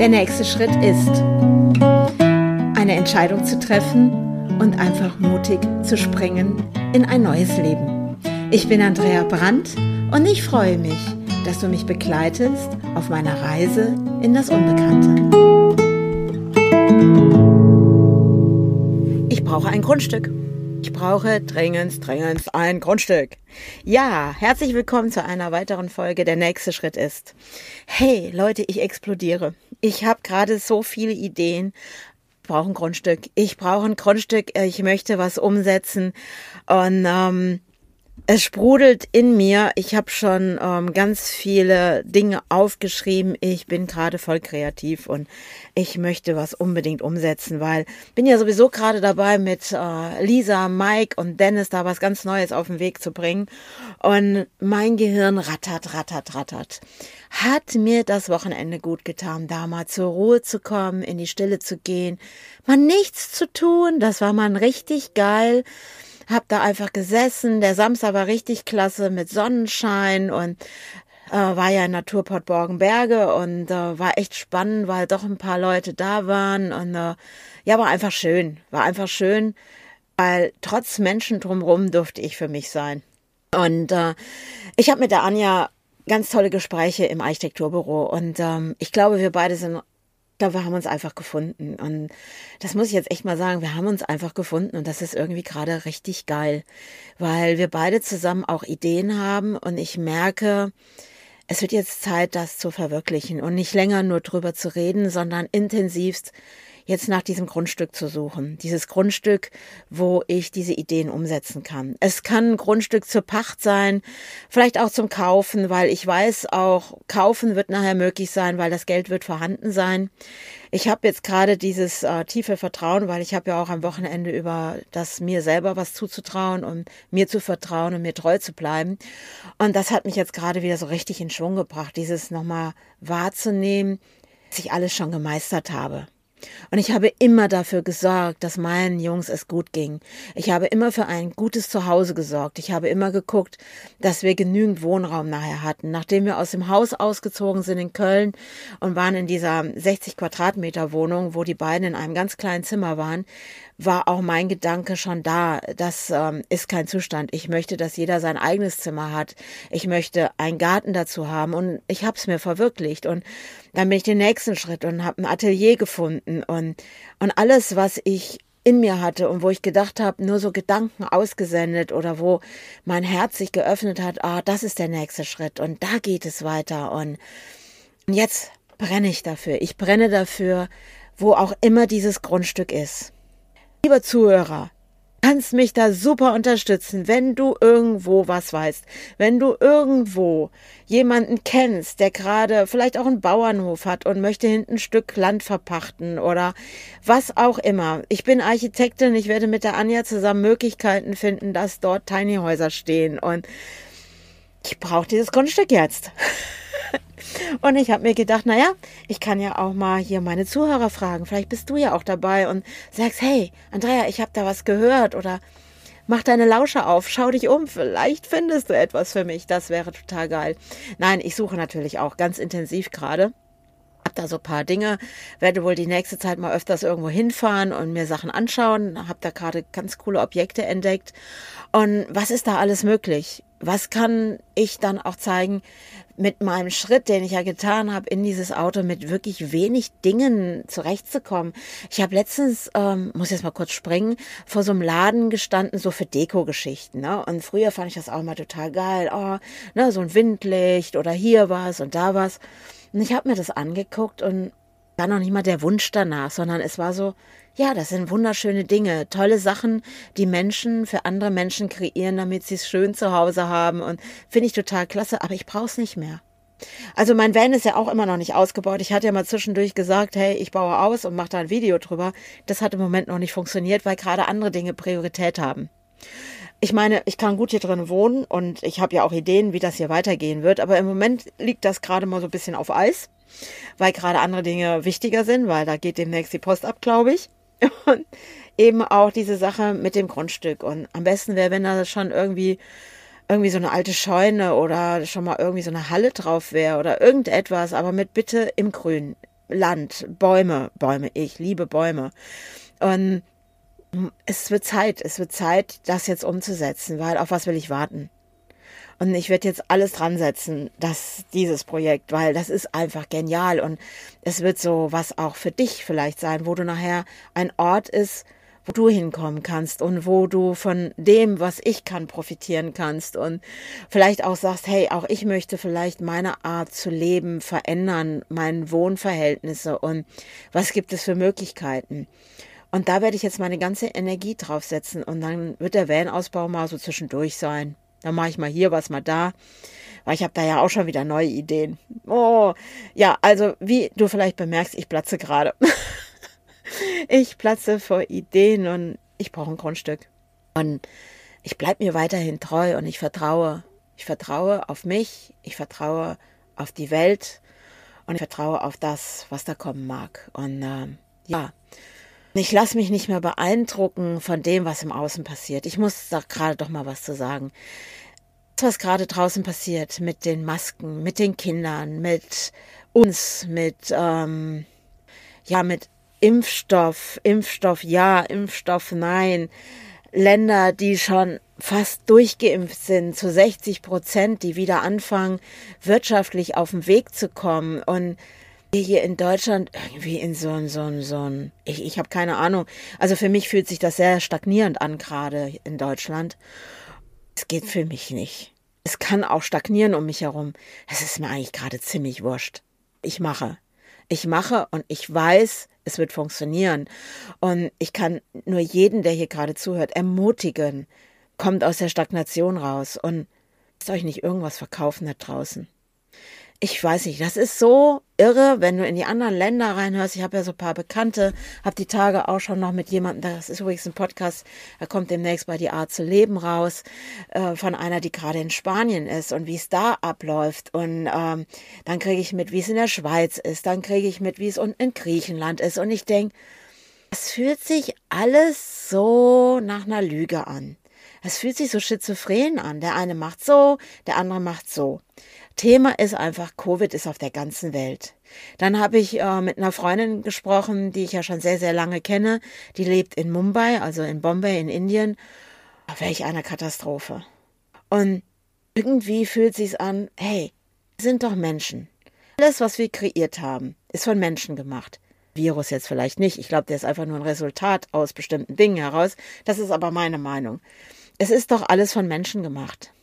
Der nächste Schritt ist, eine Entscheidung zu treffen und einfach mutig zu springen in ein neues Leben. Ich bin Andrea Brandt und ich freue mich, dass du mich begleitest auf meiner Reise in das Unbekannte. Ich brauche ein Grundstück. Ich brauche dringend, dringend ein Grundstück. Ja, herzlich willkommen zu einer weiteren Folge. Der nächste Schritt ist, hey Leute, ich explodiere. Ich habe gerade so viele Ideen. Ich brauche ein Grundstück. Ich brauche ein Grundstück. Ich möchte was umsetzen. Und ähm, es sprudelt in mir. Ich habe schon ähm, ganz viele Dinge aufgeschrieben. Ich bin gerade voll kreativ und ich möchte was unbedingt umsetzen, weil bin ja sowieso gerade dabei mit äh, Lisa, Mike und Dennis da was ganz Neues auf den Weg zu bringen. Und mein Gehirn rattert, rattert, rattert. Hat mir das Wochenende gut getan, da mal zur Ruhe zu kommen, in die Stille zu gehen, mal nichts zu tun. Das war mal richtig geil hab da einfach gesessen. Der Samstag war richtig klasse mit Sonnenschein und äh, war ja in Naturport Borgenberge und äh, war echt spannend, weil doch ein paar Leute da waren und äh, ja, war einfach schön. War einfach schön, weil trotz Menschen drumherum durfte ich für mich sein. Und äh, ich habe mit der Anja ganz tolle Gespräche im Architekturbüro und ähm, ich glaube, wir beide sind glaube, wir haben uns einfach gefunden. Und das muss ich jetzt echt mal sagen, wir haben uns einfach gefunden. Und das ist irgendwie gerade richtig geil, weil wir beide zusammen auch Ideen haben. Und ich merke, es wird jetzt Zeit, das zu verwirklichen. Und nicht länger nur drüber zu reden, sondern intensivst jetzt nach diesem Grundstück zu suchen. Dieses Grundstück, wo ich diese Ideen umsetzen kann. Es kann ein Grundstück zur Pacht sein, vielleicht auch zum Kaufen, weil ich weiß auch, kaufen wird nachher möglich sein, weil das Geld wird vorhanden sein. Ich habe jetzt gerade dieses äh, tiefe Vertrauen, weil ich habe ja auch am Wochenende über das mir selber was zuzutrauen und mir zu vertrauen und mir treu zu bleiben. Und das hat mich jetzt gerade wieder so richtig in Schwung gebracht, dieses nochmal wahrzunehmen, dass ich alles schon gemeistert habe. Und ich habe immer dafür gesorgt, dass meinen Jungs es gut ging. Ich habe immer für ein gutes Zuhause gesorgt. Ich habe immer geguckt, dass wir genügend Wohnraum nachher hatten. Nachdem wir aus dem Haus ausgezogen sind in Köln und waren in dieser 60 Quadratmeter Wohnung, wo die beiden in einem ganz kleinen Zimmer waren, war auch mein Gedanke schon da. Das ähm, ist kein Zustand. Ich möchte, dass jeder sein eigenes Zimmer hat. Ich möchte einen Garten dazu haben und ich habe es mir verwirklicht. Und dann bin ich den nächsten Schritt und habe ein Atelier gefunden und und alles, was ich in mir hatte und wo ich gedacht habe, nur so Gedanken ausgesendet oder wo mein Herz sich geöffnet hat, ah, das ist der nächste Schritt und da geht es weiter und, und jetzt brenne ich dafür. Ich brenne dafür, wo auch immer dieses Grundstück ist. Lieber Zuhörer, kannst mich da super unterstützen, wenn du irgendwo was weißt, wenn du irgendwo jemanden kennst, der gerade vielleicht auch einen Bauernhof hat und möchte hinten ein Stück Land verpachten oder was auch immer. Ich bin Architektin, ich werde mit der Anja zusammen Möglichkeiten finden, dass dort Tiny Häuser stehen und ich brauche dieses Grundstück jetzt. Und ich habe mir gedacht, naja, ich kann ja auch mal hier meine Zuhörer fragen. Vielleicht bist du ja auch dabei und sagst, hey, Andrea, ich habe da was gehört oder mach deine Lausche auf, schau dich um, vielleicht findest du etwas für mich. Das wäre total geil. Nein, ich suche natürlich auch ganz intensiv gerade. Hab da so ein paar Dinge, werde wohl die nächste Zeit mal öfters irgendwo hinfahren und mir Sachen anschauen. Hab da gerade ganz coole Objekte entdeckt. Und was ist da alles möglich? Was kann ich dann auch zeigen, mit meinem Schritt, den ich ja getan habe, in dieses Auto mit wirklich wenig Dingen zurechtzukommen. Ich habe letztens, ähm, muss jetzt mal kurz springen, vor so einem Laden gestanden, so für Deko-Geschichten. Ne? Und früher fand ich das auch mal total geil. Oh, ne, so ein Windlicht oder hier was und da was. Und ich habe mir das angeguckt und war noch nicht mal der Wunsch danach, sondern es war so, ja, das sind wunderschöne Dinge, tolle Sachen, die Menschen für andere Menschen kreieren, damit sie es schön zu Hause haben und finde ich total klasse, aber ich brauche es nicht mehr. Also mein Van ist ja auch immer noch nicht ausgebaut. Ich hatte ja mal zwischendurch gesagt, hey, ich baue aus und mache da ein Video drüber. Das hat im Moment noch nicht funktioniert, weil gerade andere Dinge Priorität haben. Ich meine, ich kann gut hier drin wohnen und ich habe ja auch Ideen, wie das hier weitergehen wird, aber im Moment liegt das gerade mal so ein bisschen auf Eis, weil gerade andere Dinge wichtiger sind, weil da geht demnächst die Post ab, glaube ich. Und eben auch diese Sache mit dem Grundstück. Und am besten wäre, wenn da schon irgendwie irgendwie so eine alte Scheune oder schon mal irgendwie so eine Halle drauf wäre oder irgendetwas, aber mit bitte im Grün. Land, Bäume, Bäume, ich liebe Bäume. Und es wird Zeit, es wird Zeit, das jetzt umzusetzen, weil auf was will ich warten? Und ich werde jetzt alles dran setzen, dass dieses Projekt, weil das ist einfach genial und es wird so was auch für dich vielleicht sein, wo du nachher ein Ort ist, wo du hinkommen kannst und wo du von dem, was ich kann, profitieren kannst und vielleicht auch sagst, hey, auch ich möchte vielleicht meine Art zu leben verändern, meine Wohnverhältnisse und was gibt es für Möglichkeiten. Und da werde ich jetzt meine ganze Energie draufsetzen und dann wird der Van-Ausbau mal so zwischendurch sein. Dann mache ich mal hier was, mal da. Weil ich habe da ja auch schon wieder neue Ideen. Oh, ja, also wie du vielleicht bemerkst, ich platze gerade. ich platze vor Ideen und ich brauche ein Grundstück. Und ich bleibe mir weiterhin treu und ich vertraue. Ich vertraue auf mich, ich vertraue auf die Welt und ich vertraue auf das, was da kommen mag. Und äh, ja, ich lasse mich nicht mehr beeindrucken von dem, was im Außen passiert. Ich muss da gerade doch mal was zu sagen. Das, was gerade draußen passiert mit den Masken, mit den Kindern, mit uns, mit ähm, ja, mit Impfstoff, Impfstoff ja, Impfstoff nein. Länder, die schon fast durchgeimpft sind, zu 60 Prozent, die wieder anfangen, wirtschaftlich auf den Weg zu kommen und hier in Deutschland irgendwie in so ein, so ein, so ein, ich, ich habe keine Ahnung. Also für mich fühlt sich das sehr stagnierend an, gerade in Deutschland. Es geht für mich nicht. Es kann auch stagnieren um mich herum. Es ist mir eigentlich gerade ziemlich wurscht. Ich mache. Ich mache und ich weiß, es wird funktionieren. Und ich kann nur jeden, der hier gerade zuhört, ermutigen, kommt aus der Stagnation raus und lasst euch nicht irgendwas verkaufen da draußen ich weiß nicht, das ist so irre, wenn du in die anderen Länder reinhörst. Ich habe ja so ein paar Bekannte, habe die Tage auch schon noch mit jemandem, das ist übrigens ein Podcast, er kommt demnächst bei die Art zu leben raus, äh, von einer, die gerade in Spanien ist und wie es da abläuft. Und ähm, dann kriege ich mit, wie es in der Schweiz ist, dann kriege ich mit, wie es unten in Griechenland ist. Und ich denke, es fühlt sich alles so nach einer Lüge an. Es fühlt sich so schizophren an. Der eine macht so, der andere macht so. Thema ist einfach, Covid ist auf der ganzen Welt. Dann habe ich äh, mit einer Freundin gesprochen, die ich ja schon sehr, sehr lange kenne. Die lebt in Mumbai, also in Bombay in Indien. Welch eine Katastrophe. Und irgendwie fühlt sich's an, hey, sind doch Menschen. Alles, was wir kreiert haben, ist von Menschen gemacht. Virus jetzt vielleicht nicht. Ich glaube, der ist einfach nur ein Resultat aus bestimmten Dingen heraus. Das ist aber meine Meinung. Es ist doch alles von Menschen gemacht.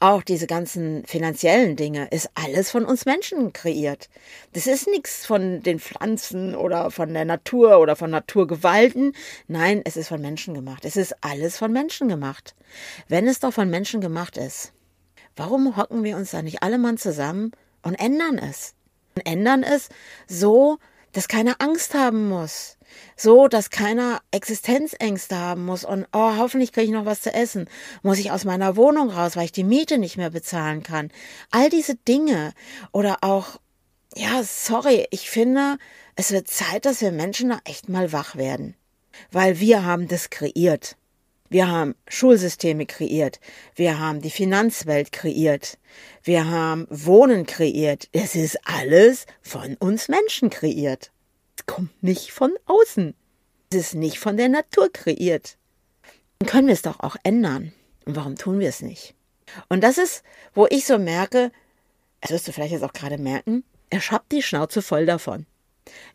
Auch diese ganzen finanziellen Dinge ist alles von uns Menschen kreiert. Das ist nichts von den Pflanzen oder von der Natur oder von Naturgewalten. Nein, es ist von Menschen gemacht. Es ist alles von Menschen gemacht. Wenn es doch von Menschen gemacht ist, warum hocken wir uns da nicht alle mal zusammen und ändern es? Und ändern es so, dass keiner Angst haben muss so, dass keiner Existenzängste haben muss und oh, hoffentlich kriege ich noch was zu essen. Muss ich aus meiner Wohnung raus, weil ich die Miete nicht mehr bezahlen kann. All diese Dinge oder auch ja, sorry, ich finde, es wird Zeit, dass wir Menschen da echt mal wach werden, weil wir haben das kreiert. Wir haben Schulsysteme kreiert. Wir haben die Finanzwelt kreiert. Wir haben Wohnen kreiert. Es ist alles von uns Menschen kreiert kommt nicht von außen. Es ist nicht von der Natur kreiert. Dann können wir es doch auch ändern. Und warum tun wir es nicht? Und das ist, wo ich so merke, das wirst du vielleicht jetzt auch gerade merken, er schabt die Schnauze voll davon.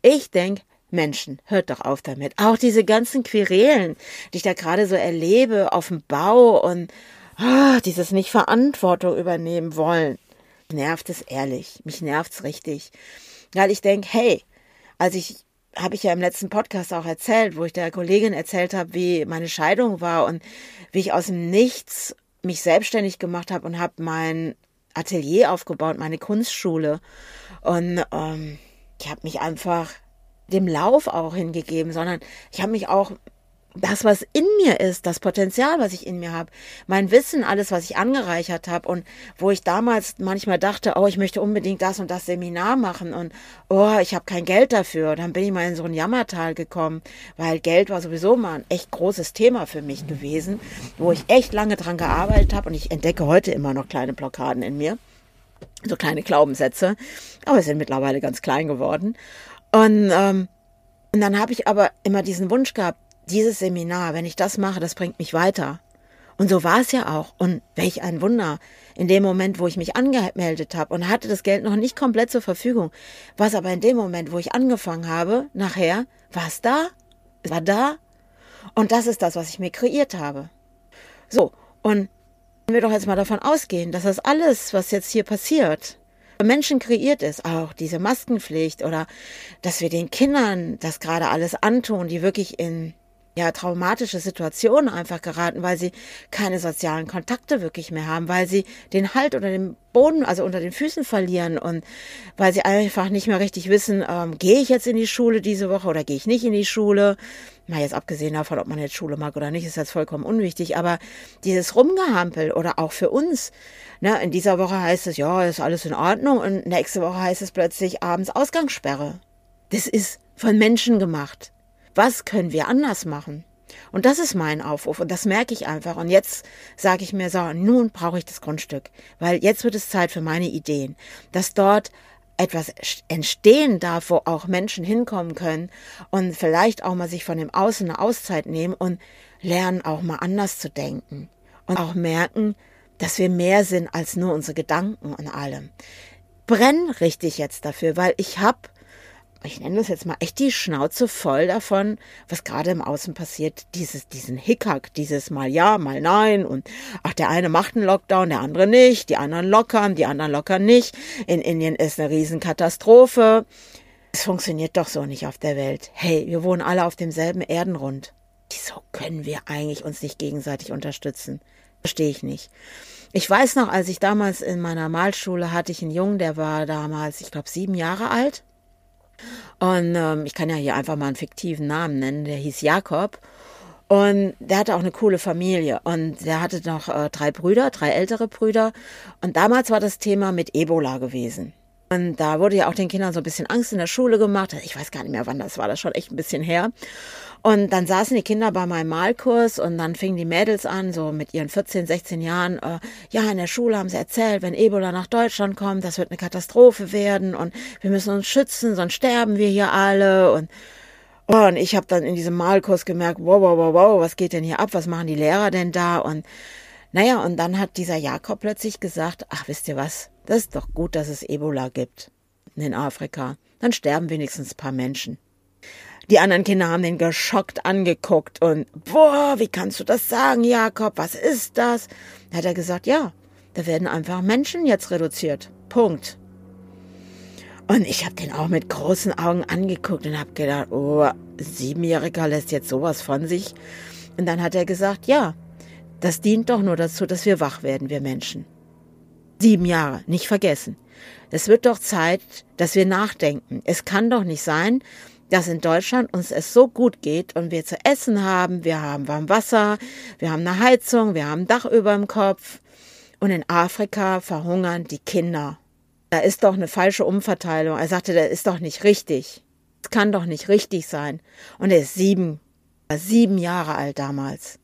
Ich denke, Menschen, hört doch auf damit. Auch diese ganzen Querelen, die ich da gerade so erlebe auf dem Bau und oh, dieses nicht Verantwortung übernehmen wollen. Nervt es ehrlich. Mich nervt es richtig. Weil ich denke, hey, als ich habe ich ja im letzten Podcast auch erzählt, wo ich der Kollegin erzählt habe, wie meine Scheidung war und wie ich aus dem Nichts mich selbstständig gemacht habe und habe mein Atelier aufgebaut, meine Kunstschule. Und ähm, ich habe mich einfach dem Lauf auch hingegeben, sondern ich habe mich auch das, was in mir ist, das Potenzial, was ich in mir habe, mein Wissen, alles, was ich angereichert habe und wo ich damals manchmal dachte, oh, ich möchte unbedingt das und das Seminar machen und oh, ich habe kein Geld dafür. Dann bin ich mal in so ein Jammertal gekommen, weil Geld war sowieso mal ein echt großes Thema für mich gewesen, wo ich echt lange dran gearbeitet habe und ich entdecke heute immer noch kleine Blockaden in mir, so kleine Glaubenssätze, aber sind mittlerweile ganz klein geworden. Und, ähm, und dann habe ich aber immer diesen Wunsch gehabt, dieses Seminar, wenn ich das mache, das bringt mich weiter. Und so war es ja auch. Und welch ein Wunder. In dem Moment, wo ich mich angemeldet habe und hatte das Geld noch nicht komplett zur Verfügung, war es aber in dem Moment, wo ich angefangen habe, nachher, war es da, es war da. Und das ist das, was ich mir kreiert habe. So, und wenn wir doch jetzt mal davon ausgehen, dass das alles, was jetzt hier passiert, Menschen kreiert ist, auch diese Maskenpflicht oder dass wir den Kindern das gerade alles antun, die wirklich in ja, traumatische Situationen einfach geraten, weil sie keine sozialen Kontakte wirklich mehr haben, weil sie den Halt unter dem Boden, also unter den Füßen verlieren und weil sie einfach nicht mehr richtig wissen, ähm, gehe ich jetzt in die Schule diese Woche oder gehe ich nicht in die Schule. Mal jetzt abgesehen davon, ob man jetzt Schule mag oder nicht, ist jetzt vollkommen unwichtig, aber dieses Rumgehampel oder auch für uns, ne, in dieser Woche heißt es, ja, ist alles in Ordnung und nächste Woche heißt es plötzlich abends Ausgangssperre. Das ist von Menschen gemacht was können wir anders machen? Und das ist mein Aufruf und das merke ich einfach. Und jetzt sage ich mir so, nun brauche ich das Grundstück, weil jetzt wird es Zeit für meine Ideen, dass dort etwas entstehen darf, wo auch Menschen hinkommen können und vielleicht auch mal sich von dem Außen eine Auszeit nehmen und lernen auch mal anders zu denken und auch merken, dass wir mehr sind als nur unsere Gedanken und allem. Brenn richtig jetzt dafür, weil ich habe ich nenne das jetzt mal echt die Schnauze voll davon, was gerade im Außen passiert. Dieses, diesen Hickhack, dieses mal ja, mal nein und ach, der eine macht einen Lockdown, der andere nicht, die anderen lockern, die anderen lockern nicht. In Indien ist eine Riesenkatastrophe. Es funktioniert doch so nicht auf der Welt. Hey, wir wohnen alle auf demselben Erdenrund. Wieso können wir eigentlich uns nicht gegenseitig unterstützen? Verstehe ich nicht. Ich weiß noch, als ich damals in meiner Malschule hatte ich einen Jungen, der war damals, ich glaube, sieben Jahre alt. Und ähm, ich kann ja hier einfach mal einen fiktiven Namen nennen, der hieß Jakob. Und der hatte auch eine coole Familie. Und der hatte noch äh, drei Brüder, drei ältere Brüder. Und damals war das Thema mit Ebola gewesen. Und da wurde ja auch den Kindern so ein bisschen Angst in der Schule gemacht. Ich weiß gar nicht mehr, wann das war, das schon echt ein bisschen her. Und dann saßen die Kinder bei meinem Malkurs und dann fingen die Mädels an, so mit ihren 14, 16 Jahren, äh, ja, in der Schule haben sie erzählt, wenn Ebola nach Deutschland kommt, das wird eine Katastrophe werden und wir müssen uns schützen, sonst sterben wir hier alle und Oh, und ich habe dann in diesem Malkurs gemerkt, wow, wow, wow, wow, was geht denn hier ab? Was machen die Lehrer denn da? Und naja, und dann hat dieser Jakob plötzlich gesagt, ach, wisst ihr was? Das ist doch gut, dass es Ebola gibt in Afrika. Dann sterben wenigstens ein paar Menschen. Die anderen Kinder haben den geschockt angeguckt und, boah, wie kannst du das sagen, Jakob? Was ist das? Da hat er gesagt, ja, da werden einfach Menschen jetzt reduziert. Punkt. Und ich habe den auch mit großen Augen angeguckt und habe gedacht, oh, Siebenjähriger lässt jetzt sowas von sich. Und dann hat er gesagt, ja, das dient doch nur dazu, dass wir wach werden, wir Menschen. Sieben Jahre, nicht vergessen. Es wird doch Zeit, dass wir nachdenken. Es kann doch nicht sein, dass in Deutschland uns es so gut geht und wir zu essen haben, wir haben warm Wasser, wir haben eine Heizung, wir haben ein Dach über dem Kopf und in Afrika verhungern die Kinder. Da ist doch eine falsche Umverteilung. Er sagte, das ist doch nicht richtig. Es kann doch nicht richtig sein. Und er ist sieben, sieben Jahre alt damals.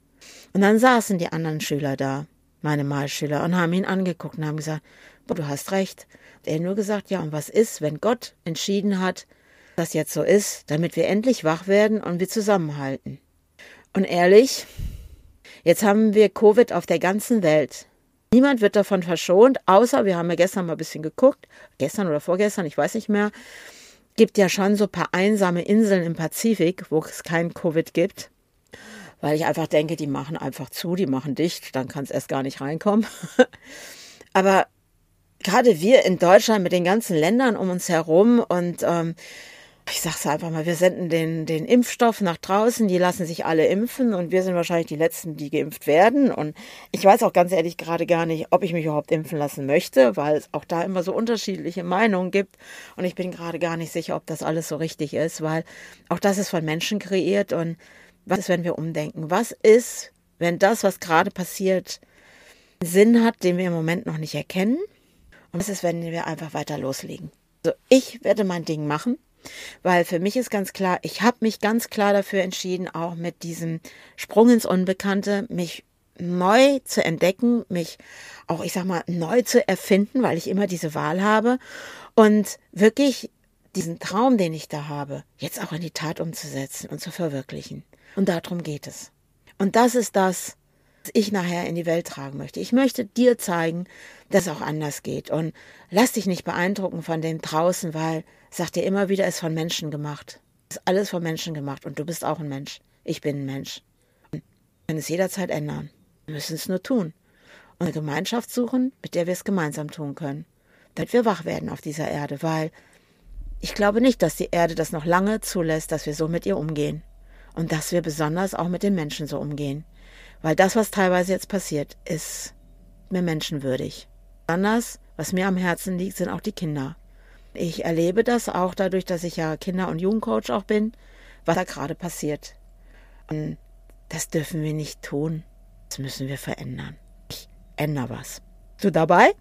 Und dann saßen die anderen Schüler da meine Malschüler, und haben ihn angeguckt und haben gesagt, du hast recht. Und er nur gesagt, ja, und was ist, wenn Gott entschieden hat, dass jetzt so ist, damit wir endlich wach werden und wir zusammenhalten. Und ehrlich, jetzt haben wir Covid auf der ganzen Welt. Niemand wird davon verschont, außer wir haben ja gestern mal ein bisschen geguckt, gestern oder vorgestern, ich weiß nicht mehr, gibt ja schon so ein paar einsame Inseln im Pazifik, wo es kein Covid gibt weil ich einfach denke, die machen einfach zu, die machen dicht, dann kann es erst gar nicht reinkommen. Aber gerade wir in Deutschland mit den ganzen Ländern um uns herum und ähm, ich sag's einfach mal, wir senden den, den Impfstoff nach draußen, die lassen sich alle impfen und wir sind wahrscheinlich die Letzten, die geimpft werden. Und ich weiß auch ganz ehrlich gerade gar nicht, ob ich mich überhaupt impfen lassen möchte, weil es auch da immer so unterschiedliche Meinungen gibt. Und ich bin gerade gar nicht sicher, ob das alles so richtig ist, weil auch das ist von Menschen kreiert und was ist, wenn wir umdenken? Was ist, wenn das, was gerade passiert, Sinn hat, den wir im Moment noch nicht erkennen? Und was ist, wenn wir einfach weiter loslegen? Also ich werde mein Ding machen, weil für mich ist ganz klar, ich habe mich ganz klar dafür entschieden, auch mit diesem Sprung ins Unbekannte, mich neu zu entdecken, mich auch, ich sag mal, neu zu erfinden, weil ich immer diese Wahl habe und wirklich diesen Traum, den ich da habe, jetzt auch in die Tat umzusetzen und zu verwirklichen. Und darum geht es. Und das ist das, was ich nachher in die Welt tragen möchte. Ich möchte dir zeigen, dass es auch anders geht. Und lass dich nicht beeindrucken von dem draußen, weil, sagt dir immer wieder, ist von Menschen gemacht. Ist alles von Menschen gemacht. Und du bist auch ein Mensch. Ich bin ein Mensch. Wir können es jederzeit ändern. Wir müssen es nur tun. Und eine Gemeinschaft suchen, mit der wir es gemeinsam tun können. Damit wir wach werden auf dieser Erde, weil ich glaube nicht, dass die Erde das noch lange zulässt, dass wir so mit ihr umgehen. Und dass wir besonders auch mit den Menschen so umgehen. Weil das, was teilweise jetzt passiert, ist mir menschenwürdig. Besonders, was mir am Herzen liegt, sind auch die Kinder. Ich erlebe das auch dadurch, dass ich ja Kinder- und Jugendcoach auch bin, was da gerade passiert. Und das dürfen wir nicht tun. Das müssen wir verändern. Ich ändere was. Du dabei?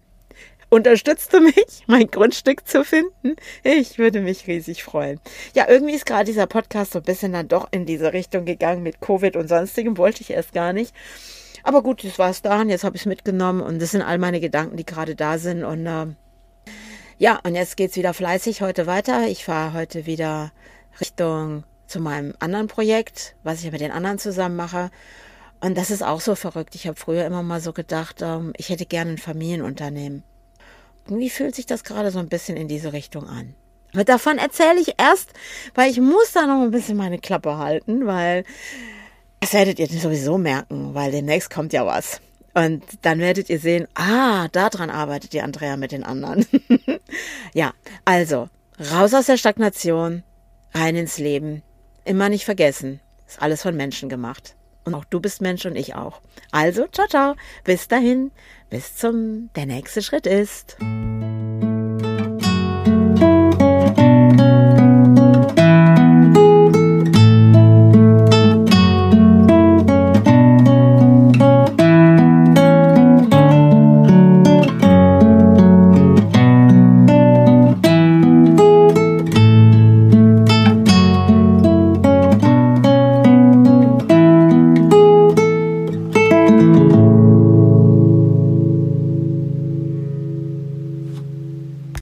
Unterstützt du mich, mein Grundstück zu finden? Ich würde mich riesig freuen. Ja, irgendwie ist gerade dieser Podcast so ein bisschen dann doch in diese Richtung gegangen mit Covid und sonstigem. Wollte ich erst gar nicht. Aber gut, das war es da und jetzt habe ich es mitgenommen und das sind all meine Gedanken, die gerade da sind. Und äh, ja, und jetzt geht es wieder fleißig heute weiter. Ich fahre heute wieder Richtung zu meinem anderen Projekt, was ich mit den anderen zusammen mache. Und das ist auch so verrückt. Ich habe früher immer mal so gedacht, ähm, ich hätte gerne ein Familienunternehmen. Irgendwie fühlt sich das gerade so ein bisschen in diese Richtung an. Aber davon erzähle ich erst, weil ich muss da noch ein bisschen meine Klappe halten, weil das werdet ihr sowieso merken, weil demnächst kommt ja was. Und dann werdet ihr sehen, ah, daran arbeitet die Andrea mit den anderen. ja, also, raus aus der Stagnation, rein ins Leben. Immer nicht vergessen, ist alles von Menschen gemacht. Und auch du bist Mensch und ich auch. Also, ciao, ciao. Bis dahin. Bis zum, der nächste Schritt ist.